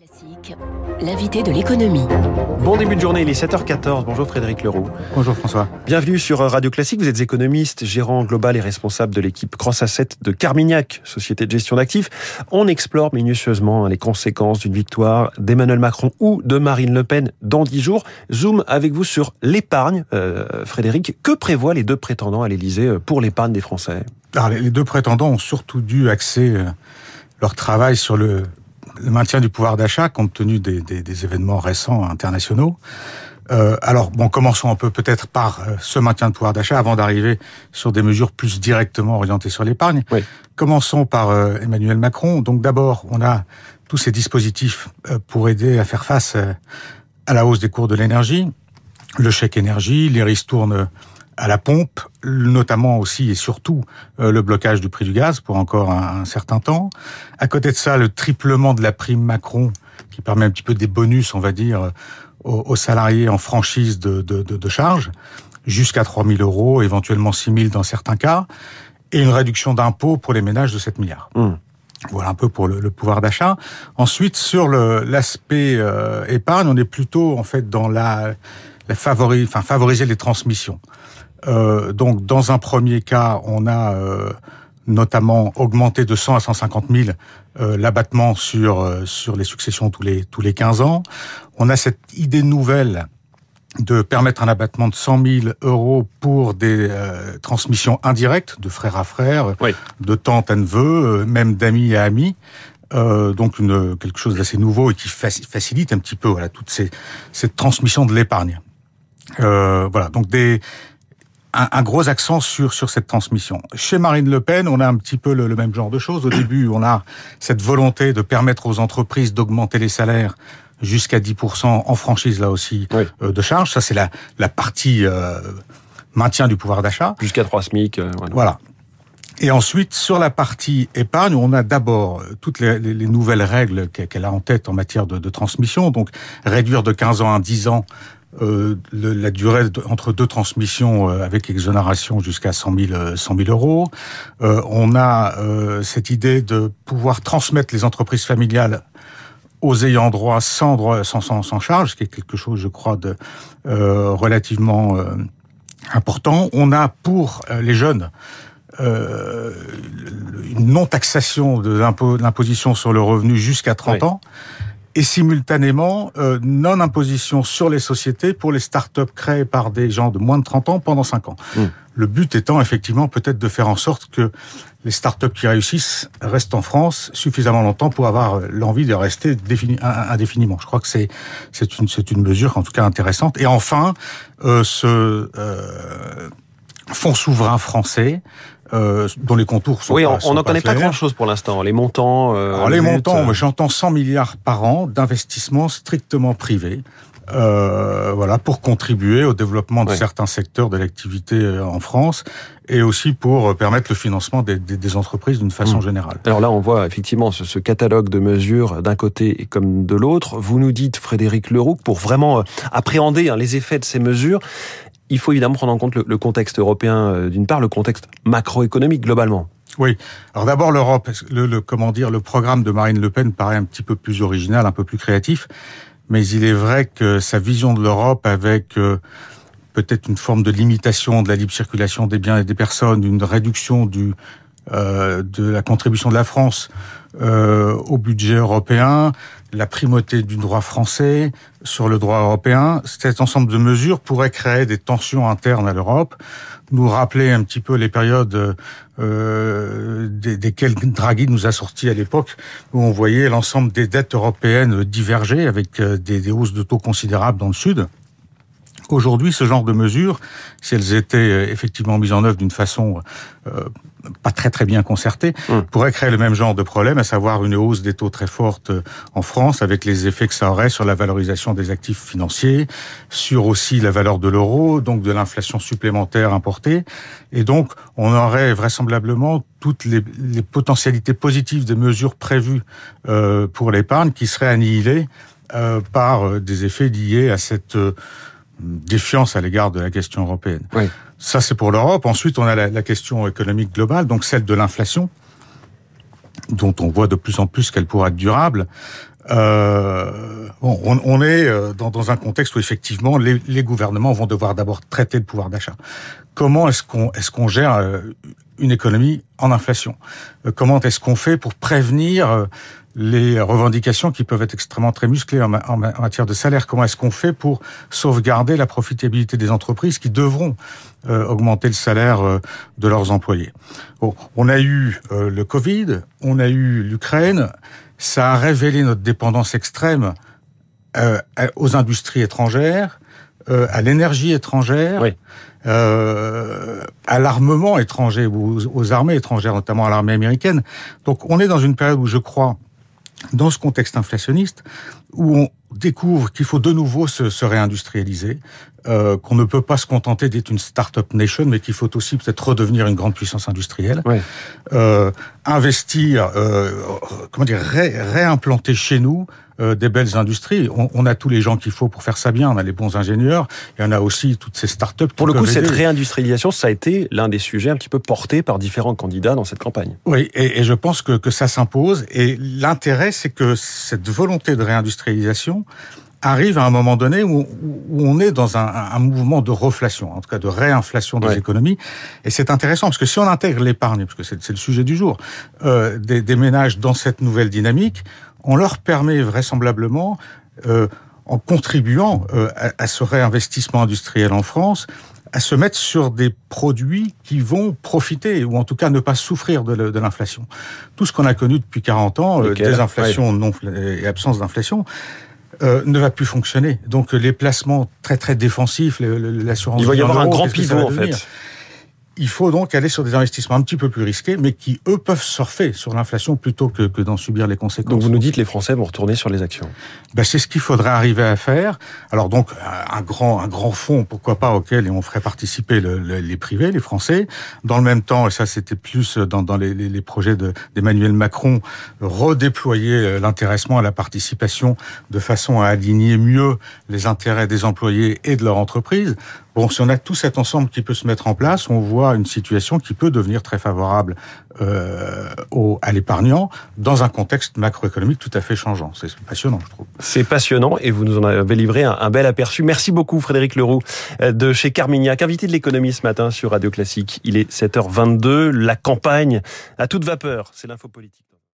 Classique, l'invité de l'économie. Bon début de journée, il est 7h14. Bonjour Frédéric Leroux. Bonjour François. Bienvenue sur Radio Classique. Vous êtes économiste, gérant global et responsable de l'équipe Cross Asset de Carmignac, société de gestion d'actifs. On explore minutieusement les conséquences d'une victoire d'Emmanuel Macron ou de Marine Le Pen dans 10 jours. Zoom avec vous sur l'épargne. Euh, Frédéric, que prévoient les deux prétendants à l'Elysée pour l'épargne des Français? Alors, Les deux prétendants ont surtout dû axer euh, leur travail sur le le maintien du pouvoir d'achat compte tenu des, des, des, événements récents internationaux. Euh, alors, bon, commençons un peu peut-être par euh, ce maintien de pouvoir d'achat avant d'arriver sur des mesures plus directement orientées sur l'épargne. Oui. Commençons par euh, Emmanuel Macron. Donc d'abord, on a tous ces dispositifs euh, pour aider à faire face à la hausse des cours de l'énergie. Le chèque énergie, les ristournes à la pompe, notamment aussi et surtout euh, le blocage du prix du gaz pour encore un, un, certain temps. À côté de ça, le triplement de la prime Macron qui permet un petit peu des bonus, on va dire, aux, aux salariés en franchise de, de, de, de charges, jusqu'à 3 000 euros, éventuellement 6 000 dans certains cas, et une réduction d'impôts pour les ménages de 7 milliards. Mmh. Voilà un peu pour le, le pouvoir d'achat. Ensuite, sur l'aspect euh, épargne, on est plutôt en fait dans la, la favori, enfin, favoriser les transmissions. Euh, donc, dans un premier cas, on a euh, notamment augmenté de 100 à 150 000 euh, l'abattement sur euh, sur les successions tous les tous les 15 ans. On a cette idée nouvelle de permettre un abattement de 100 000 euros pour des euh, transmissions indirectes de frère à frère, oui. de tante à neveu, même d'amis à amis. Euh, donc une, quelque chose d'assez nouveau et qui facilite un petit peu voilà toute ces, cette transmission de l'épargne. Euh, voilà donc des un, un, gros accent sur sur cette transmission. Chez Marine Le Pen, on a un petit peu le, le même genre de choses. Au début, on a cette volonté de permettre aux entreprises d'augmenter les salaires jusqu'à 10% en franchise là aussi oui. euh, de charge. Ça c'est la la partie euh, maintien du pouvoir d'achat. Jusqu'à 3 SMIC. Euh, voilà. voilà. Et ensuite, sur la partie épargne, on a d'abord toutes les, les, les, nouvelles règles qu'elle a en tête en matière de, de, transmission. Donc, réduire de 15 ans à 10 ans euh, le, la durée de, entre deux transmissions euh, avec exonération jusqu'à 100 000, 100 000 euros. Euh, on a euh, cette idée de pouvoir transmettre les entreprises familiales aux ayants droit sans, droit, sans, sans, sans charge, ce qui est quelque chose, je crois, de euh, relativement important. On a pour les jeunes euh, une non-taxation de l'imposition sur le revenu jusqu'à 30 oui. ans et simultanément euh, non-imposition sur les sociétés pour les start-up créées par des gens de moins de 30 ans pendant 5 ans. Mmh. Le but étant effectivement peut-être de faire en sorte que les start-up qui réussissent restent en France suffisamment longtemps pour avoir l'envie de rester indéfiniment. Je crois que c'est c'est une c'est une mesure en tout cas intéressante. Et enfin, euh, ce euh, fonds souverain français euh, dont les contours sont Oui, pas, on n'en connaît pas grand-chose pour l'instant. Les montants. Euh, Alors, les montants, euh... j'entends 100 milliards par an d'investissements strictement privés. Euh, voilà, pour contribuer au développement de certains secteurs de l'activité euh, en France et aussi pour permettre le financement des, des, des entreprises d'une façon mmh. générale. Alors là, on voit effectivement ce, ce catalogue de mesures d'un côté comme de l'autre. Vous nous dites, Frédéric Leroux, pour vraiment euh, appréhender hein, les effets de ces mesures, il faut évidemment prendre en compte le, contexte européen, euh, d'une part, le contexte macroéconomique globalement. Oui. Alors d'abord l'Europe, le, comment dire, le programme de Marine Le Pen paraît un petit peu plus original, un peu plus créatif, mais il est vrai que sa vision de l'Europe avec euh, peut-être une forme de limitation de la libre circulation des biens et des personnes, une réduction du euh, de la contribution de la France euh, au budget européen, la primauté du droit français sur le droit européen. Cet ensemble de mesures pourrait créer des tensions internes à l'Europe, nous rappeler un petit peu les périodes euh, desquelles Draghi nous a sorti à l'époque, où on voyait l'ensemble des dettes européennes diverger avec euh, des, des hausses de taux considérables dans le Sud. Aujourd'hui, ce genre de mesures, si elles étaient euh, effectivement mises en œuvre d'une façon euh, pas très très bien concertée, mmh. pourraient créer le même genre de problème, à savoir une hausse des taux très forte euh, en France, avec les effets que ça aurait sur la valorisation des actifs financiers, sur aussi la valeur de l'euro, donc de l'inflation supplémentaire importée, et donc on aurait vraisemblablement toutes les, les potentialités positives des mesures prévues euh, pour l'épargne qui seraient annihilées euh, par des effets liés à cette défiance à l'égard de la question européenne. Oui. Ça, c'est pour l'Europe. Ensuite, on a la, la, question économique globale, donc celle de l'inflation, dont on voit de plus en plus qu'elle pourra être durable. Euh, Bon, on, on est euh, dans, dans, un contexte où effectivement les, les gouvernements vont devoir d'abord traiter le pouvoir d'achat. Comment est-ce qu'on est-ce qu'on gère euh, une économie en inflation. Euh, Comment est-ce qu'on fait pour prévenir les revendications qui peuvent être extrêmement très musclées en, matière de salaire? Comment est-ce qu'on fait pour sauvegarder la profitabilité des entreprises qui devront euh, augmenter le salaire euh, de leurs employés? On a eu euh, le Covid, on a eu l'Ukraine, ça a révélé notre dépendance extrême aux industries étrangères, à l'énergie étrangère. Oui. Euh, à l'armement étranger ou aux, aux, armées étrangères, notamment à l'armée américaine. Donc on est dans une période où je crois dans ce contexte inflationniste, où on découvre qu'il faut de nouveau se, se réindustrialiser, euh, qu'on ne peut pas se contenter d'être une start-up nation, mais qu'il faut aussi peut-être redevenir une grande puissance industrielle, oui. euh, investir, euh, comment dire, ré, réimplanter chez nous euh, des belles industries. On, on, a tous les gens qu'il faut pour faire ça bien. On a les bons ingénieurs et on a aussi toutes ces start-up. Pour le coup, cette réindustrialisation, ça a été l'un des sujets un petit peu portés par différents candidats dans cette campagne. Oui, et, et je pense que, que ça s'impose. Et l'intérêt, c'est que cette volonté de réindustrialisation arrive à un moment donné où, où on est dans un, un, mouvement de reflation, en tout cas de réinflation des ouais. économies. Et c'est intéressant parce que si on intègre l'épargne, parce que c'est le sujet du jour, euh, des, des ménages dans cette nouvelle dynamique, on leur permet vraisemblablement, euh, en contribuant euh, à, à, ce réinvestissement industriel en France, à se mettre sur des produits qui vont profiter, ou en tout cas ne pas souffrir de, l'inflation. Tout ce qu'on a connu depuis 40 ans, euh, désinflation ouais. non, et absence d'inflation, euh, ne va plus fonctionner. Donc les placements très très défensifs, l'assurance... Il va y avoir un grand pivot en fait il faut donc aller sur des investissements un petit peu plus risqués, mais qui, eux, peuvent surfer sur l'inflation plutôt que, que d'en subir les conséquences. Donc vous nous dites les Français vont retourner sur les actions ben, C'est ce qu'il faudrait arriver à faire. Alors donc, un grand, un grand fonds, pourquoi pas, auquel on ferait participer le, le, les privés, les Français. Dans le même temps, et ça c'était plus dans, dans les, les, les projets d'Emmanuel Macron, redéployer l'intéressement à la participation de façon à aligner mieux les intérêts des employés et de leur entreprise. Bon, si on a tout cet ensemble qui peut se mettre en place, on voit une situation qui peut devenir très favorable euh, au, à l'épargnant dans un contexte macroéconomique tout à fait changeant. C'est passionnant, je trouve. C'est passionnant et vous nous en avez livré un, bel aperçu. Merci beaucoup Frédéric Leroux euh, de chez Carmignac, invité de l'économie ce matin sur Radio Classique. Il est 7h22, la campagne à toute vapeur, c'est l'info politique.